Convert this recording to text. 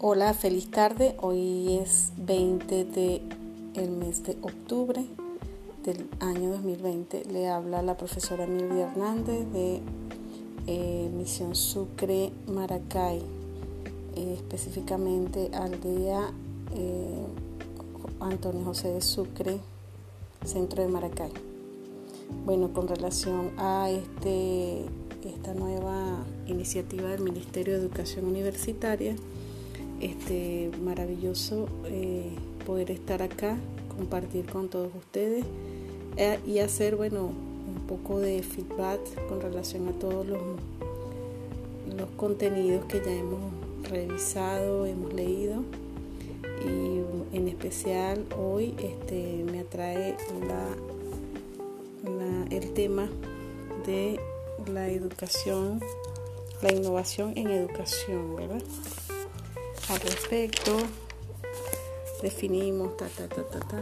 Hola, feliz tarde. Hoy es 20 de el mes de octubre del año 2020. Le habla la profesora Milvia Hernández de eh, Misión Sucre Maracay, eh, específicamente aldea eh, Antonio José de Sucre, centro de Maracay. Bueno, con relación a este, esta nueva iniciativa del Ministerio de Educación Universitaria, este maravilloso eh, poder estar acá, compartir con todos ustedes eh, y hacer, bueno, un poco de feedback con relación a todos los, los contenidos que ya hemos revisado, hemos leído y en especial hoy este, me atrae el tema de la educación, la innovación en educación, ¿verdad? Al respecto. Definimos, ta, ta, ta, ta, ta.